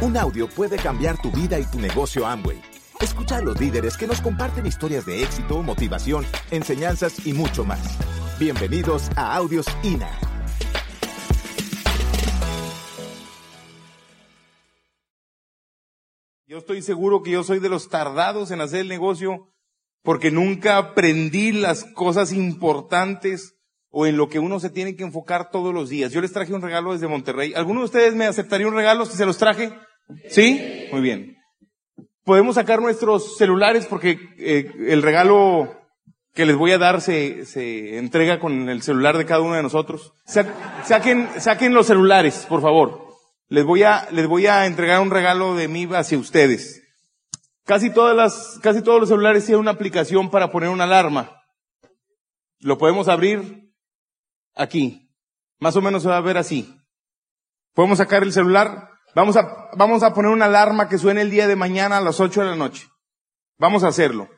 Un audio puede cambiar tu vida y tu negocio Amway. Escucha a los líderes que nos comparten historias de éxito, motivación, enseñanzas y mucho más. Bienvenidos a Audios INA. Yo estoy seguro que yo soy de los tardados en hacer el negocio porque nunca aprendí las cosas importantes o en lo que uno se tiene que enfocar todos los días. Yo les traje un regalo desde Monterrey. ¿Alguno de ustedes me aceptaría un regalo si se los traje? ¿Sí? Muy bien. Podemos sacar nuestros celulares porque eh, el regalo que les voy a dar se, se entrega con el celular de cada uno de nosotros. saquen, saquen los celulares, por favor. Les voy a, les voy a entregar un regalo de mí hacia ustedes. Casi todas las, casi todos los celulares tienen una aplicación para poner una alarma. Lo podemos abrir aquí. Más o menos se va a ver así. Podemos sacar el celular. Vamos a, vamos a poner una alarma que suene el día de mañana a las 8 de la noche. Vamos a hacerlo.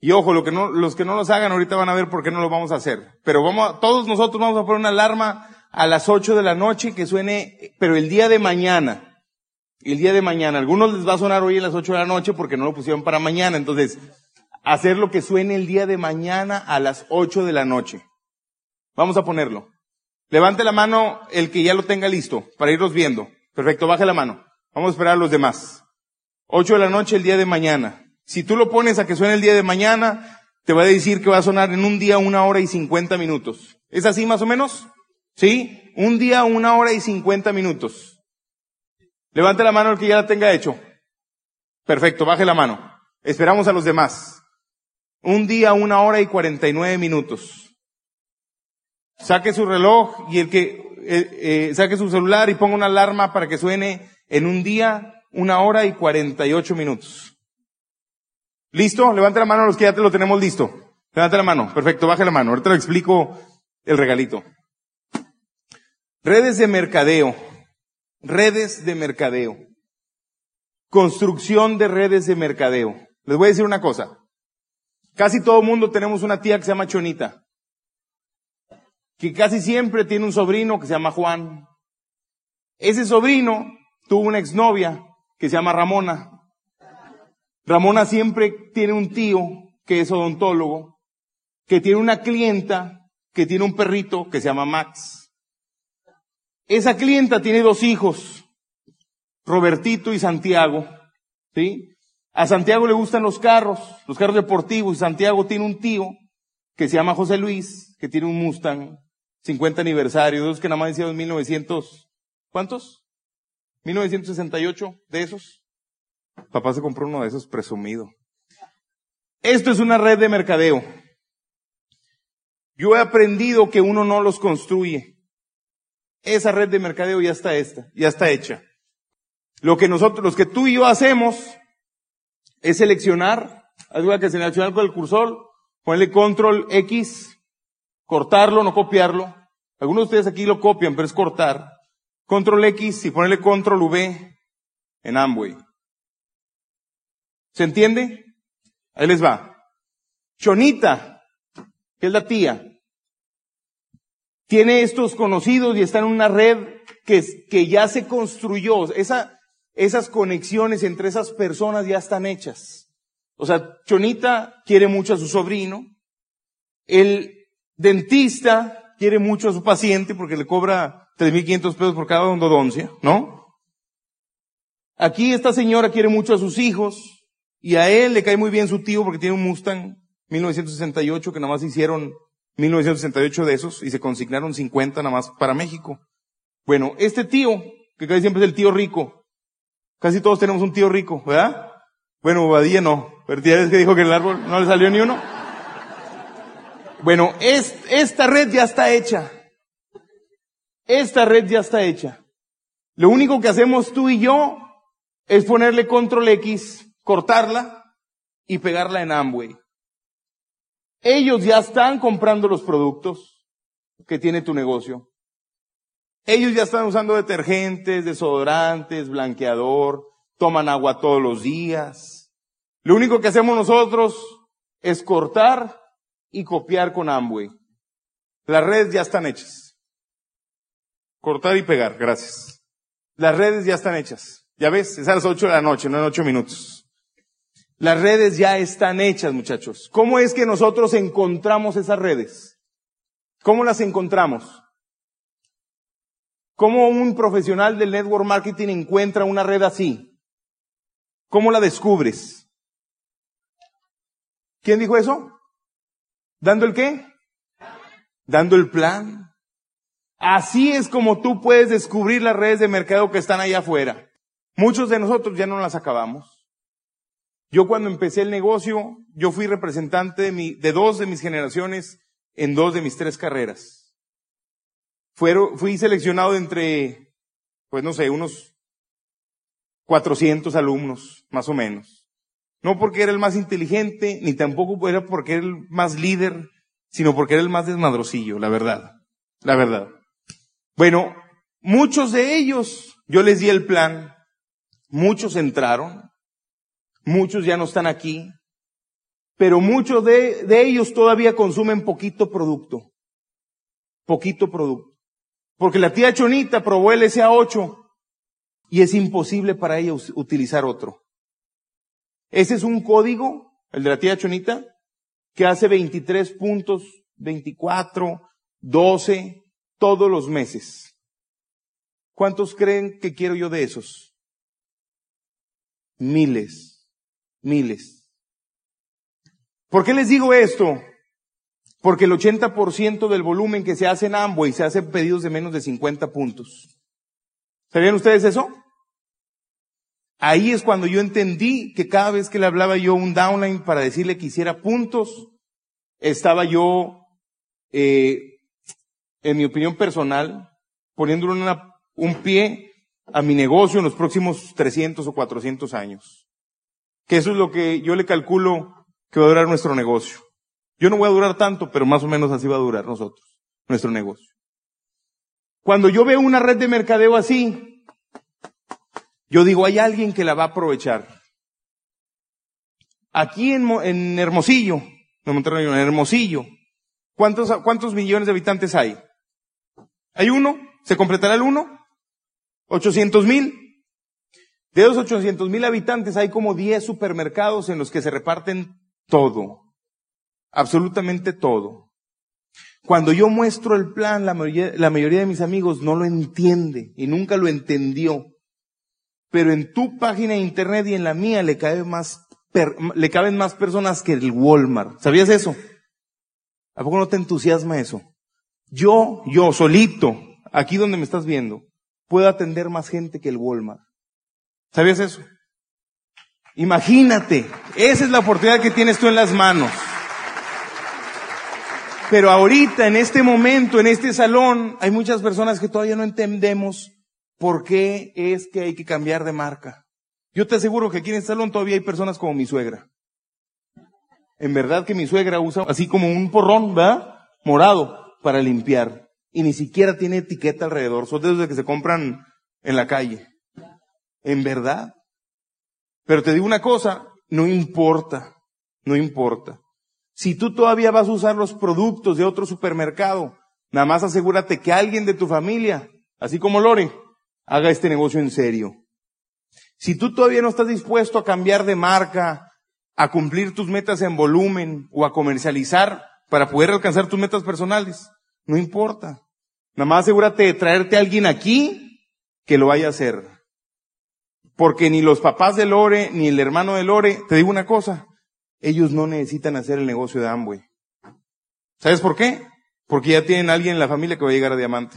Y ojo, lo que no, los que no los hagan ahorita van a ver por qué no lo vamos a hacer. Pero vamos, todos nosotros vamos a poner una alarma a las 8 de la noche que suene, pero el día de mañana. El día de mañana. Algunos les va a sonar hoy a las 8 de la noche porque no lo pusieron para mañana. Entonces, hacer lo que suene el día de mañana a las 8 de la noche. Vamos a ponerlo. Levante la mano el que ya lo tenga listo para irlos viendo. Perfecto, baje la mano. Vamos a esperar a los demás. 8 de la noche el día de mañana. Si tú lo pones a que suene el día de mañana, te va a decir que va a sonar en un día una hora y 50 minutos. ¿Es así más o menos? ¿Sí? Un día, una hora y cincuenta minutos. Levante la mano el que ya la tenga hecho. Perfecto, baje la mano. Esperamos a los demás. Un día, una hora y cuarenta y nueve minutos. Saque su reloj y el que eh, eh, saque su celular y ponga una alarma para que suene en un día, una hora y cuarenta y ocho minutos. ¿Listo? Levante la mano a los que ya te lo tenemos listo. Levante la mano. Perfecto, baje la mano. Ahorita le explico el regalito. Redes de mercadeo. Redes de mercadeo. Construcción de redes de mercadeo. Les voy a decir una cosa. Casi todo mundo tenemos una tía que se llama Chonita. Que casi siempre tiene un sobrino que se llama Juan. Ese sobrino tuvo una exnovia que se llama Ramona. Ramona siempre tiene un tío que es odontólogo, que tiene una clienta que tiene un perrito que se llama Max. Esa clienta tiene dos hijos, Robertito y Santiago, ¿sí? A Santiago le gustan los carros, los carros deportivos, y Santiago tiene un tío que se llama José Luis, que tiene un Mustang, 50 aniversario, dos que nada más decían 1900, ¿cuántos? 1968 de esos. Papá se compró uno de esos presumido. Esto es una red de mercadeo. Yo he aprendido que uno no los construye. Esa red de mercadeo ya está esta, ya está hecha. Lo que nosotros, los que tú y yo hacemos es seleccionar, algo que seleccionar con el cursor, ponerle control X, cortarlo, no copiarlo. Algunos de ustedes aquí lo copian, pero es cortar. Control X y ponerle control V en Amway. ¿Se entiende? Ahí les va. Chonita, que es la tía, tiene estos conocidos y está en una red que, que ya se construyó. Esa, esas conexiones entre esas personas ya están hechas. O sea, Chonita quiere mucho a su sobrino. El dentista quiere mucho a su paciente porque le cobra 3.500 pesos por cada endodoncia, ¿no? Aquí esta señora quiere mucho a sus hijos y a él le cae muy bien su tío porque tiene un Mustang 1968 que nada más hicieron 1968 de esos y se consignaron 50 nada más para México. Bueno, este tío, que casi siempre es el tío rico, casi todos tenemos un tío rico, ¿verdad? Bueno, Badía no, pero es que dijo que el árbol no le salió ni uno. Bueno, es, esta red ya está hecha. Esta red ya está hecha. Lo único que hacemos tú y yo es ponerle control X, cortarla y pegarla en Amway. Ellos ya están comprando los productos que tiene tu negocio. Ellos ya están usando detergentes, desodorantes, blanqueador, toman agua todos los días. Lo único que hacemos nosotros es cortar y copiar con Amway. Las redes ya están hechas. Cortar y pegar, gracias. Las redes ya están hechas. Ya ves, es a las 8 de la noche, no en 8 minutos. Las redes ya están hechas, muchachos. ¿Cómo es que nosotros encontramos esas redes? ¿Cómo las encontramos? ¿Cómo un profesional del network marketing encuentra una red así? ¿Cómo la descubres? ¿Quién dijo eso? ¿Dando el qué? Dando el plan. Así es como tú puedes descubrir las redes de mercado que están allá afuera. Muchos de nosotros ya no las acabamos. Yo cuando empecé el negocio, yo fui representante de, mi, de dos de mis generaciones en dos de mis tres carreras. Fueron, fui seleccionado entre, pues no sé, unos 400 alumnos, más o menos. No porque era el más inteligente, ni tampoco era porque era el más líder, sino porque era el más desmadrosillo, la verdad. La verdad. Bueno, muchos de ellos, yo les di el plan, muchos entraron, muchos ya no están aquí, pero muchos de, de ellos todavía consumen poquito producto. Poquito producto. Porque la tía Chonita probó el SA8 y es imposible para ella utilizar otro. Ese es un código, el de la tía Chonita, que hace 23 puntos, 24, 12, todos los meses. ¿Cuántos creen que quiero yo de esos? Miles, miles. ¿Por qué les digo esto? Porque el 80% del volumen que se hace en Amway se hace pedidos de menos de 50 puntos. ¿Sabían ustedes eso? Ahí es cuando yo entendí que cada vez que le hablaba yo un downline para decirle que hiciera puntos, estaba yo eh, en mi opinión personal, poniéndole un pie a mi negocio en los próximos 300 o 400 años. Que eso es lo que yo le calculo que va a durar nuestro negocio. Yo no voy a durar tanto, pero más o menos así va a durar nosotros, nuestro negocio. Cuando yo veo una red de mercadeo así, yo digo, hay alguien que la va a aprovechar. Aquí en, en Hermosillo, en Monterrey, en Hermosillo, ¿cuántos, ¿cuántos millones de habitantes hay? ¿Hay uno? ¿Se completará el uno? ¿800 mil? De esos 800 mil habitantes hay como 10 supermercados en los que se reparten todo. Absolutamente todo. Cuando yo muestro el plan, la mayoría, la mayoría de mis amigos no lo entiende y nunca lo entendió. Pero en tu página de internet y en la mía le, cabe más, le caben más personas que el Walmart. ¿Sabías eso? ¿A poco no te entusiasma eso? Yo, yo solito, aquí donde me estás viendo, puedo atender más gente que el Walmart. ¿Sabías eso? Imagínate, esa es la oportunidad que tienes tú en las manos. Pero ahorita, en este momento, en este salón, hay muchas personas que todavía no entendemos por qué es que hay que cambiar de marca. Yo te aseguro que aquí en este salón todavía hay personas como mi suegra. En verdad que mi suegra usa así como un porrón, ¿verdad? Morado para limpiar. Y ni siquiera tiene etiqueta alrededor. Son de esos que se compran en la calle. En verdad. Pero te digo una cosa, no importa. No importa. Si tú todavía vas a usar los productos de otro supermercado, nada más asegúrate que alguien de tu familia, así como Lore, haga este negocio en serio. Si tú todavía no estás dispuesto a cambiar de marca, a cumplir tus metas en volumen o a comercializar para poder alcanzar tus metas personales, no importa. Nada más asegúrate de traerte a alguien aquí que lo vaya a hacer. Porque ni los papás de Lore, ni el hermano de Lore, te digo una cosa, ellos no necesitan hacer el negocio de Amway. ¿Sabes por qué? Porque ya tienen a alguien en la familia que va a llegar a diamante.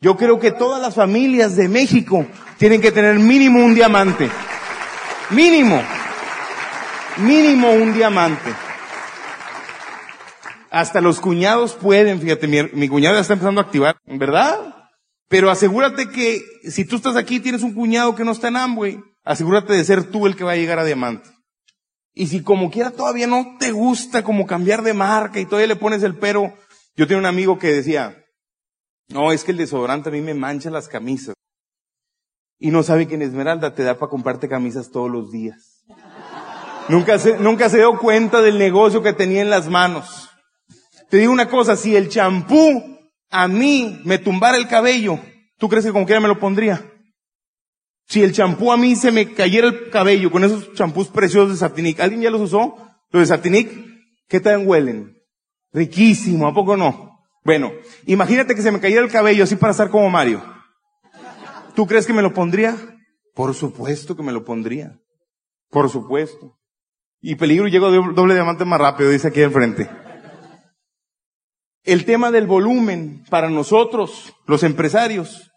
Yo creo que todas las familias de México tienen que tener mínimo un diamante. Mínimo. Mínimo un diamante. Hasta los cuñados pueden, fíjate, mi, mi cuñado ya está empezando a activar, ¿verdad? Pero asegúrate que si tú estás aquí y tienes un cuñado que no está en Amway, asegúrate de ser tú el que va a llegar a diamante. Y si como quiera todavía no te gusta como cambiar de marca y todavía le pones el pero, yo tengo un amigo que decía, no, es que el desodorante a mí me mancha las camisas. Y no sabe que en Esmeralda te da para comprarte camisas todos los días. nunca se, nunca se dio cuenta del negocio que tenía en las manos. Te digo una cosa, si el champú a mí me tumbara el cabello, ¿tú crees que como quiera me lo pondría? Si el champú a mí se me cayera el cabello con esos champús preciosos de Satinic, ¿alguien ya los usó? Los de Satinic, ¿qué tal huelen? Riquísimo, ¿a poco no? Bueno, imagínate que se me cayera el cabello así para estar como Mario. ¿Tú crees que me lo pondría? Por supuesto que me lo pondría. Por supuesto. Y peligro llego doble diamante más rápido, dice aquí enfrente. El tema del volumen para nosotros, los empresarios,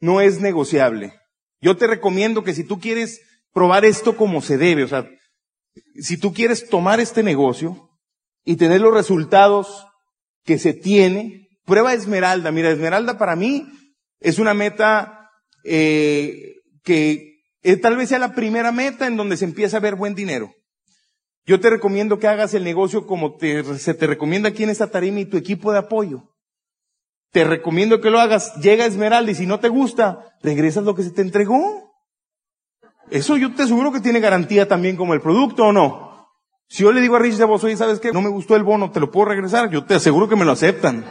no es negociable. Yo te recomiendo que si tú quieres probar esto como se debe, o sea, si tú quieres tomar este negocio y tener los resultados que se tiene, prueba Esmeralda. Mira, Esmeralda para mí es una meta eh, que tal vez sea la primera meta en donde se empieza a ver buen dinero. Yo te recomiendo que hagas el negocio como se te recomienda aquí en esta tarima y tu equipo de apoyo. Te recomiendo que lo hagas. Llega Esmeralda y si no te gusta, regresas lo que se te entregó. Eso yo te aseguro que tiene garantía también como el producto o no. Si yo le digo a Rich de vos, oye, ¿sabes qué? No me gustó el bono, ¿te lo puedo regresar? Yo te aseguro que me lo aceptan.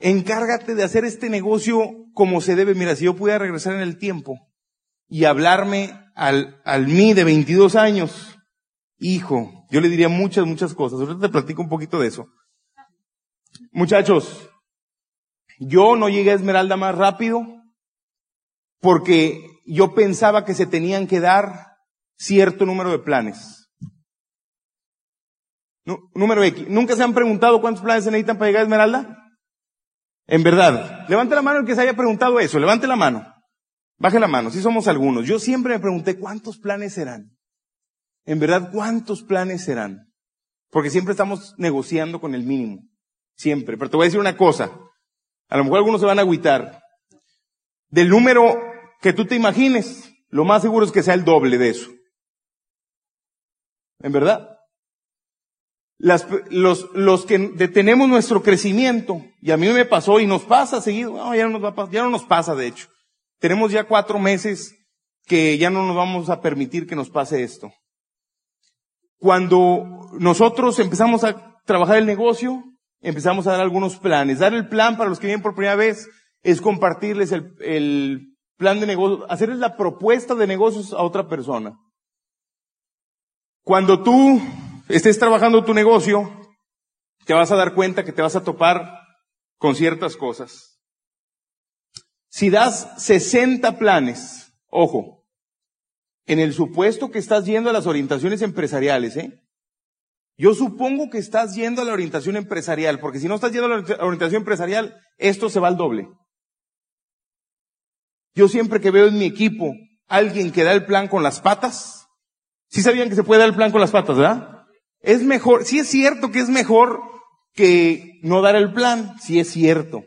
Encárgate de hacer este negocio como se debe. Mira, si yo pudiera regresar en el tiempo y hablarme al, al mí de 22 años, hijo. Yo le diría muchas, muchas cosas. Ahorita te platico un poquito de eso. Muchachos, yo no llegué a Esmeralda más rápido porque yo pensaba que se tenían que dar cierto número de planes. Número X. ¿Nunca se han preguntado cuántos planes se necesitan para llegar a Esmeralda? En verdad. Levante la mano el que se haya preguntado eso. Levante la mano. Baje la mano. Si somos algunos. Yo siempre me pregunté cuántos planes serán en verdad, ¿cuántos planes serán? Porque siempre estamos negociando con el mínimo. Siempre. Pero te voy a decir una cosa. A lo mejor algunos se van a agüitar. Del número que tú te imagines, lo más seguro es que sea el doble de eso. ¿En verdad? Los, que detenemos nuestro crecimiento, y a mí me pasó y nos pasa seguido, no, ya no nos va, ya no nos pasa de hecho. Tenemos ya cuatro meses que ya no nos vamos a permitir que nos pase esto. Cuando nosotros empezamos a trabajar el negocio, empezamos a dar algunos planes. Dar el plan para los que vienen por primera vez es compartirles el plan de negocio, hacerles la propuesta de negocios a otra persona. Cuando tú estés trabajando tu negocio, te vas a dar cuenta que te vas a topar con ciertas cosas. Si das 60 planes, ojo, en el supuesto que estás yendo a las orientaciones empresariales, ¿eh? Yo supongo que estás yendo a la orientación empresarial, porque si no estás yendo a la orientación empresarial, esto se va al doble. Yo siempre que veo en mi equipo alguien que da el plan con las patas, sí sabían que se puede dar el plan con las patas, ¿verdad? Es mejor, sí es cierto que es mejor que no dar el plan, sí es cierto.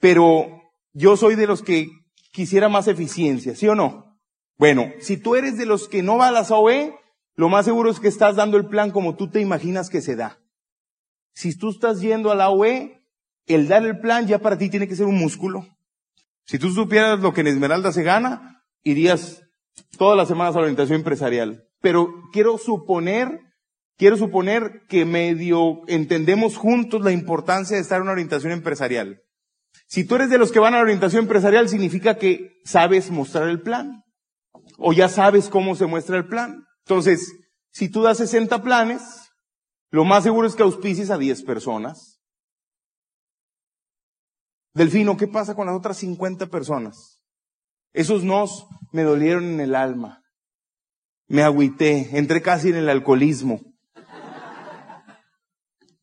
Pero yo soy de los que quisiera más eficiencia, ¿sí o no? Bueno, si tú eres de los que no va a las OE, lo más seguro es que estás dando el plan como tú te imaginas que se da. Si tú estás yendo a la OE, el dar el plan ya para ti tiene que ser un músculo. Si tú supieras lo que en Esmeralda se gana, irías todas las semanas a la orientación empresarial. Pero quiero suponer, quiero suponer que medio entendemos juntos la importancia de estar en una orientación empresarial. Si tú eres de los que van a la orientación empresarial, significa que sabes mostrar el plan o ya sabes cómo se muestra el plan. Entonces, si tú das 60 planes, lo más seguro es que auspicies a 10 personas. Delfino, ¿qué pasa con las otras 50 personas? Esos nos me dolieron en el alma. Me agüité, entré casi en el alcoholismo.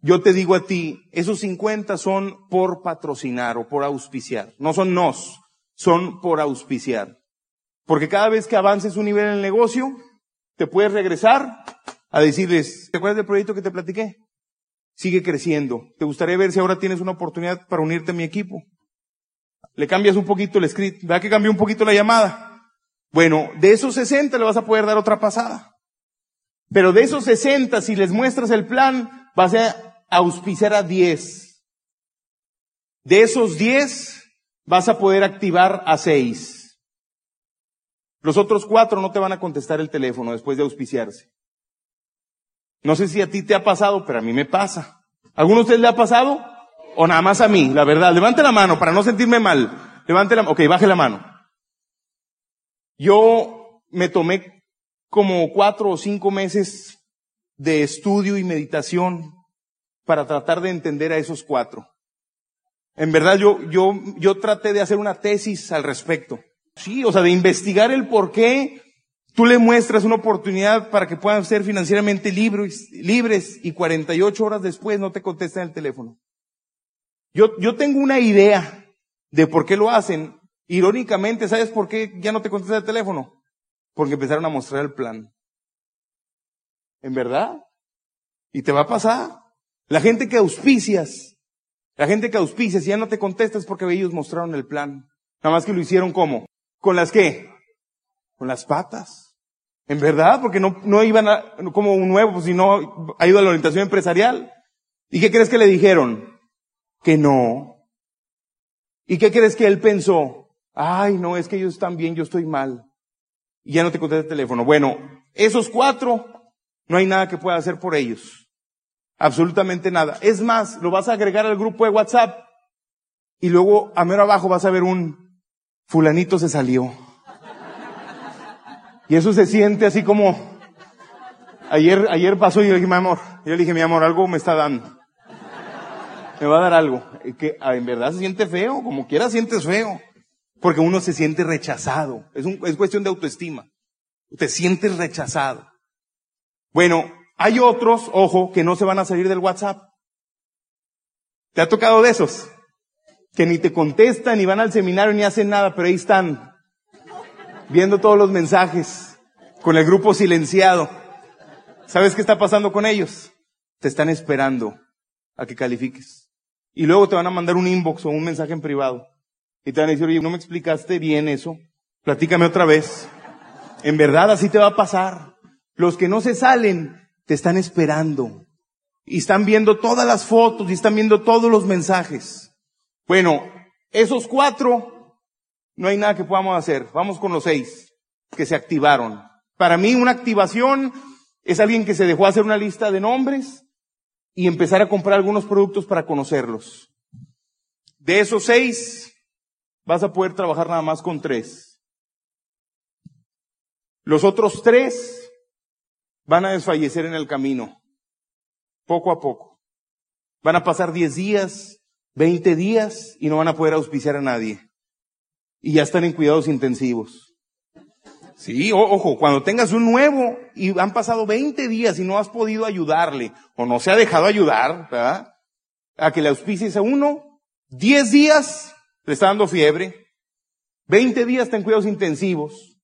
Yo te digo a ti, esos 50 son por patrocinar o por auspiciar. No son nos, son por auspiciar. Porque cada vez que avances un nivel en el negocio, te puedes regresar a decirles, ¿te acuerdas del proyecto que te platiqué? Sigue creciendo. ¿Te gustaría ver si ahora tienes una oportunidad para unirte a mi equipo? Le cambias un poquito el script. ¿Verdad que cambió un poquito la llamada? Bueno, de esos 60 le vas a poder dar otra pasada. Pero de esos 60, si les muestras el plan, vas a auspiciar a 10. De esos 10, vas a poder activar a 6. Los otros cuatro no te van a contestar el teléfono después de auspiciarse. No sé si a ti te ha pasado, pero a mí me pasa. ¿Alguno de ustedes le ha pasado? O nada más a mí, la verdad. Levante la mano para no sentirme mal. Levante la, ok, baje la mano. Yo me tomé como cuatro o cinco meses de estudio y meditación para tratar de entender a esos cuatro. En verdad yo, yo, yo traté de hacer una tesis al respecto. Sí, o sea, de investigar el por qué tú le muestras una oportunidad para que puedan ser financieramente libres, y 48 horas después no te contestan el teléfono. Yo, yo tengo una idea de por qué lo hacen. Irónicamente, ¿sabes por qué ya no te contestan el teléfono? Porque empezaron a mostrar el plan. ¿En verdad? Y te va a pasar. La gente que auspicias, la gente que auspicias y ya no te contestas porque ellos mostraron el plan. Nada más que lo hicieron como, ¿con las qué? Con las patas. En verdad, porque no, no iban a, como un nuevo, pues si no ha ido a la orientación empresarial. ¿Y qué crees que le dijeron? Que no. ¿Y qué crees que él pensó? Ay, no, es que ellos están bien, yo estoy mal. Y ya no te contesta el teléfono. Bueno, esos cuatro, no hay nada que pueda hacer por ellos. Absolutamente nada. Es más, lo vas a agregar al grupo de WhatsApp y luego a mero abajo vas a ver un fulanito se salió. Y eso se siente así como, ayer, ayer pasó y yo le dije, mi amor, yo le dije, mi amor, algo me está dando. Me va a dar algo. Que ah, en verdad se siente feo, como quiera sientes feo. Porque uno se siente rechazado. Es, un, es cuestión de autoestima. Te sientes rechazado. Bueno, hay otros, ojo, que no se van a salir del WhatsApp. ¿Te ha tocado de esos? Que ni te contestan, ni van al seminario, ni hacen nada, pero ahí están, viendo todos los mensajes, con el grupo silenciado. ¿Sabes qué está pasando con ellos? Te están esperando a que califiques. Y luego te van a mandar un inbox o un mensaje en privado. Y te van a decir, oye, no me explicaste bien eso. Platícame otra vez. En verdad así te va a pasar. Los que no se salen te están esperando. Y están viendo todas las fotos y están viendo todos los mensajes. Bueno, esos cuatro, no hay nada que podamos hacer. Vamos con los seis que se activaron. Para mí una activación es alguien que se dejó hacer una lista de nombres y empezar a comprar algunos productos para conocerlos. De esos seis, vas a poder trabajar nada más con tres. Los otros tres van a desfallecer en el camino, poco a poco. Van a pasar 10 días, 20 días y no van a poder auspiciar a nadie. Y ya están en cuidados intensivos. Sí, ojo, cuando tengas un nuevo y han pasado 20 días y no has podido ayudarle o no se ha dejado ayudar, ¿verdad? A que le auspicies a uno, 10 días le está dando fiebre, 20 días está en cuidados intensivos,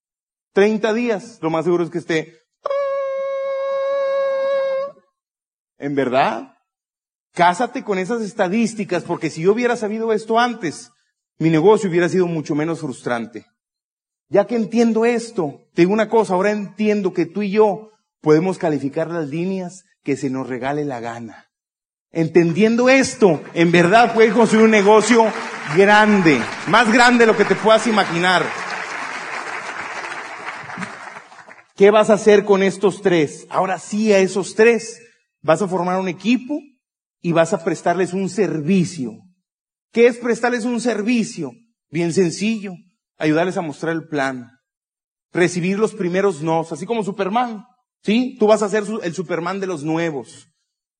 30 días, lo más seguro es que esté ¿En verdad? Cásate con esas estadísticas porque si yo hubiera sabido esto antes, mi negocio hubiera sido mucho menos frustrante. Ya que entiendo esto, te digo una cosa, ahora entiendo que tú y yo podemos calificar las líneas que se nos regale la gana. Entendiendo esto, en verdad puedes construir un negocio grande, más grande de lo que te puedas imaginar. ¿Qué vas a hacer con estos tres? Ahora sí a esos tres Vas a formar un equipo y vas a prestarles un servicio. ¿Qué es prestarles un servicio? Bien sencillo. Ayudarles a mostrar el plan. Recibir los primeros nos, así como Superman. ¿Sí? Tú vas a ser el Superman de los nuevos.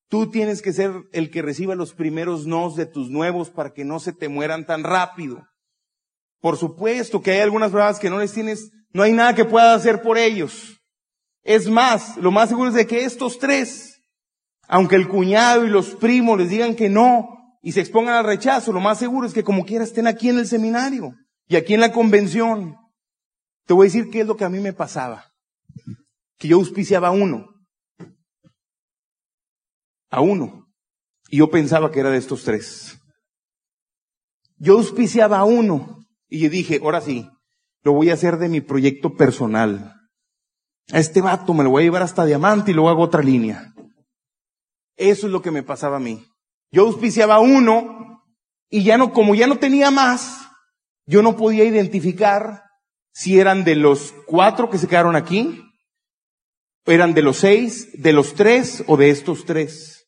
Tú tienes que ser el que reciba los primeros nos de tus nuevos para que no se te mueran tan rápido. Por supuesto que hay algunas pruebas que no les tienes, no hay nada que puedas hacer por ellos. Es más, lo más seguro es de que estos tres aunque el cuñado y los primos les digan que no y se expongan al rechazo, lo más seguro es que como quiera estén aquí en el seminario y aquí en la convención. Te voy a decir qué es lo que a mí me pasaba. Que yo auspiciaba a uno. A uno. Y yo pensaba que era de estos tres. Yo auspiciaba a uno. Y yo dije, ahora sí, lo voy a hacer de mi proyecto personal. A este vato me lo voy a llevar hasta diamante y luego hago otra línea. Eso es lo que me pasaba a mí. Yo auspiciaba uno y ya no, como ya no tenía más, yo no podía identificar si eran de los cuatro que se quedaron aquí, eran de los seis, de los tres o de estos tres.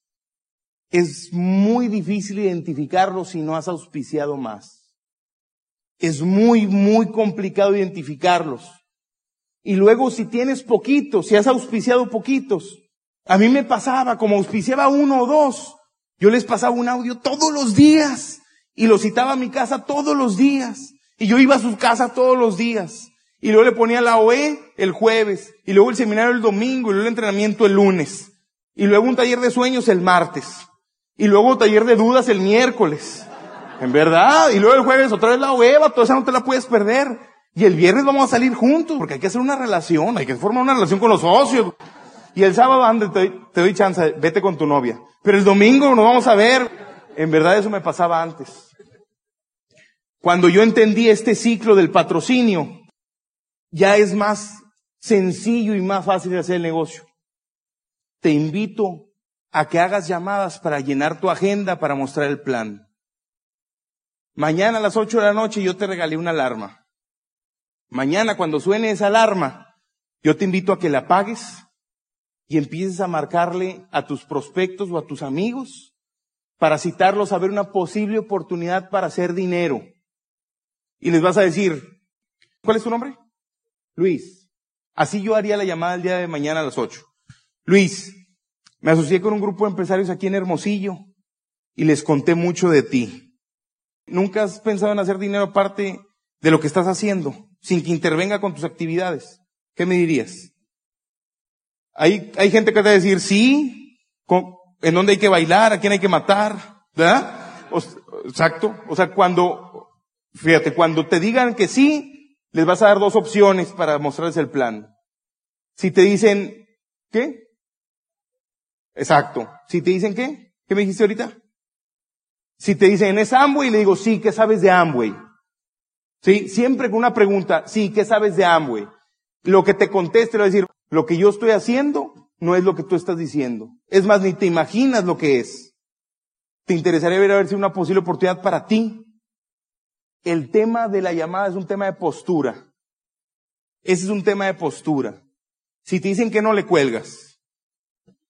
Es muy difícil identificarlos si no has auspiciado más. Es muy, muy complicado identificarlos. Y luego si tienes poquitos, si has auspiciado poquitos, a mí me pasaba, como auspiciaba uno o dos, yo les pasaba un audio todos los días y lo citaba a mi casa todos los días. Y yo iba a su casa todos los días. Y luego le ponía la OE el jueves. Y luego el seminario el domingo. Y luego el entrenamiento el lunes. Y luego un taller de sueños el martes. Y luego taller de dudas el miércoles. En verdad. Y luego el jueves otra vez la OE, toda esa no te la puedes perder. Y el viernes vamos a salir juntos, porque hay que hacer una relación, hay que formar una relación con los socios. Y el sábado, ande, te, te doy chance, vete con tu novia. Pero el domingo nos vamos a ver. En verdad eso me pasaba antes. Cuando yo entendí este ciclo del patrocinio, ya es más sencillo y más fácil de hacer el negocio. Te invito a que hagas llamadas para llenar tu agenda, para mostrar el plan. Mañana a las 8 de la noche yo te regalé una alarma. Mañana cuando suene esa alarma, yo te invito a que la apagues y empieces a marcarle a tus prospectos o a tus amigos para citarlos a ver una posible oportunidad para hacer dinero. Y les vas a decir, ¿cuál es tu nombre? Luis. Así yo haría la llamada el día de mañana a las 8. Luis, me asocié con un grupo de empresarios aquí en Hermosillo y les conté mucho de ti. ¿Nunca has pensado en hacer dinero aparte de lo que estás haciendo, sin que intervenga con tus actividades? ¿Qué me dirías? Hay, hay gente que te va a decir, sí, en dónde hay que bailar, a quién hay que matar, ¿verdad? exacto. O sea, cuando, fíjate, cuando te digan que sí, les vas a dar dos opciones para mostrarles el plan. Si te dicen, ¿qué? Exacto. Si te dicen qué? ¿Qué me dijiste ahorita? Si te dicen, ¿es Amway? Le digo, sí, ¿qué sabes de Amway? Sí, siempre con una pregunta, sí, ¿qué sabes de Amway? Lo que te conteste voy a decir, lo que yo estoy haciendo no es lo que tú estás diciendo. Es más, ni te imaginas lo que es. ¿Te interesaría ver a ver si una posible oportunidad para ti? El tema de la llamada es un tema de postura. Ese es un tema de postura. Si te dicen que no, le cuelgas.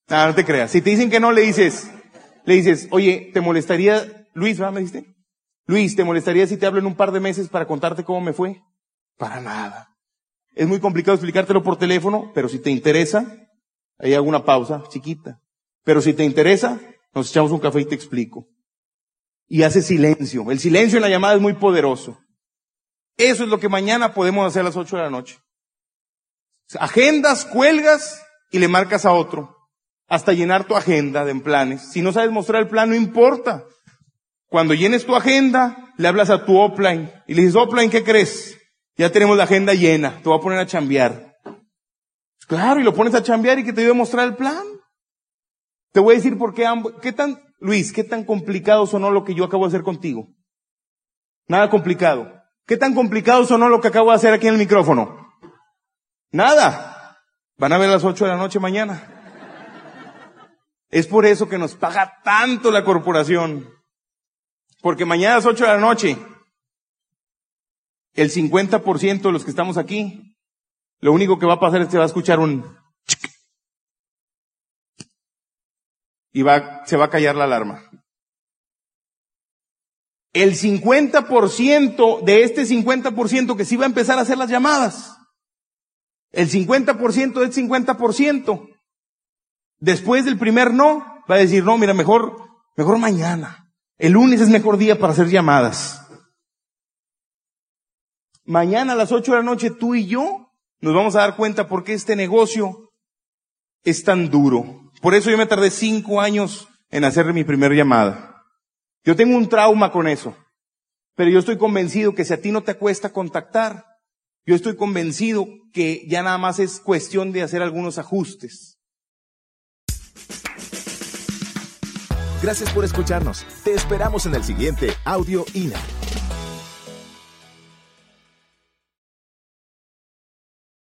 Ah, no te creas. Si te dicen que no, le dices, le dices, oye, ¿te molestaría, Luis, ¿verdad? ¿Me dijiste? Luis, ¿te molestaría si te hablo en un par de meses para contarte cómo me fue? Para nada. Es muy complicado explicártelo por teléfono, pero si te interesa, ahí hago una pausa chiquita. Pero si te interesa, nos echamos un café y te explico. Y hace silencio. El silencio en la llamada es muy poderoso. Eso es lo que mañana podemos hacer a las 8 de la noche. Agendas, cuelgas y le marcas a otro. Hasta llenar tu agenda de planes. Si no sabes mostrar el plan, no importa. Cuando llenes tu agenda, le hablas a tu offline y le dices, offline, ¿qué crees? Ya tenemos la agenda llena, te voy a poner a chambear. Claro, y lo pones a chambear y que te voy a mostrar el plan. Te voy a decir por qué ambos, qué tan, Luis, qué tan complicado sonó lo que yo acabo de hacer contigo. Nada complicado. ¿Qué tan complicado sonó lo que acabo de hacer aquí en el micrófono? Nada. Van a ver a las 8 de la noche mañana. Es por eso que nos paga tanto la corporación. Porque mañana a las 8 de la noche el 50% de los que estamos aquí, lo único que va a pasar es que va a escuchar un y va, se va a callar la alarma. El 50% de este 50% que sí va a empezar a hacer las llamadas. El 50% del 50%. Después del primer no, va a decir, no, mira, mejor, mejor mañana. El lunes es mejor día para hacer llamadas. Mañana a las 8 de la noche tú y yo nos vamos a dar cuenta por qué este negocio es tan duro. Por eso yo me tardé cinco años en hacer mi primera llamada. Yo tengo un trauma con eso. Pero yo estoy convencido que si a ti no te cuesta contactar, yo estoy convencido que ya nada más es cuestión de hacer algunos ajustes. Gracias por escucharnos. Te esperamos en el siguiente Audio INA.